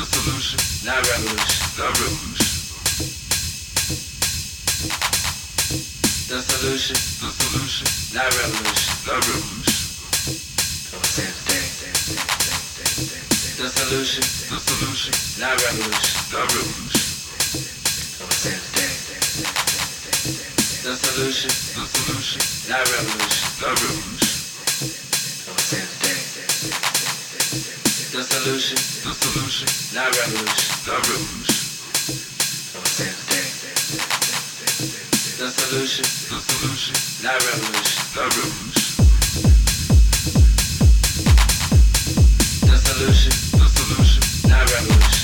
the solution, not revolution, the rooms. The solution, not revolution, the rooms. The solution, not revolution, the rules solution, the solution, not revolution. the revolution, The solution, the solution, not revolution. the revolution, The solution, the solution, not revolution. the revolution, The solution, the solution, not revolution. the revolution, The solution, the solution, not revolution. the revolution, The solution, the solution, not revolution,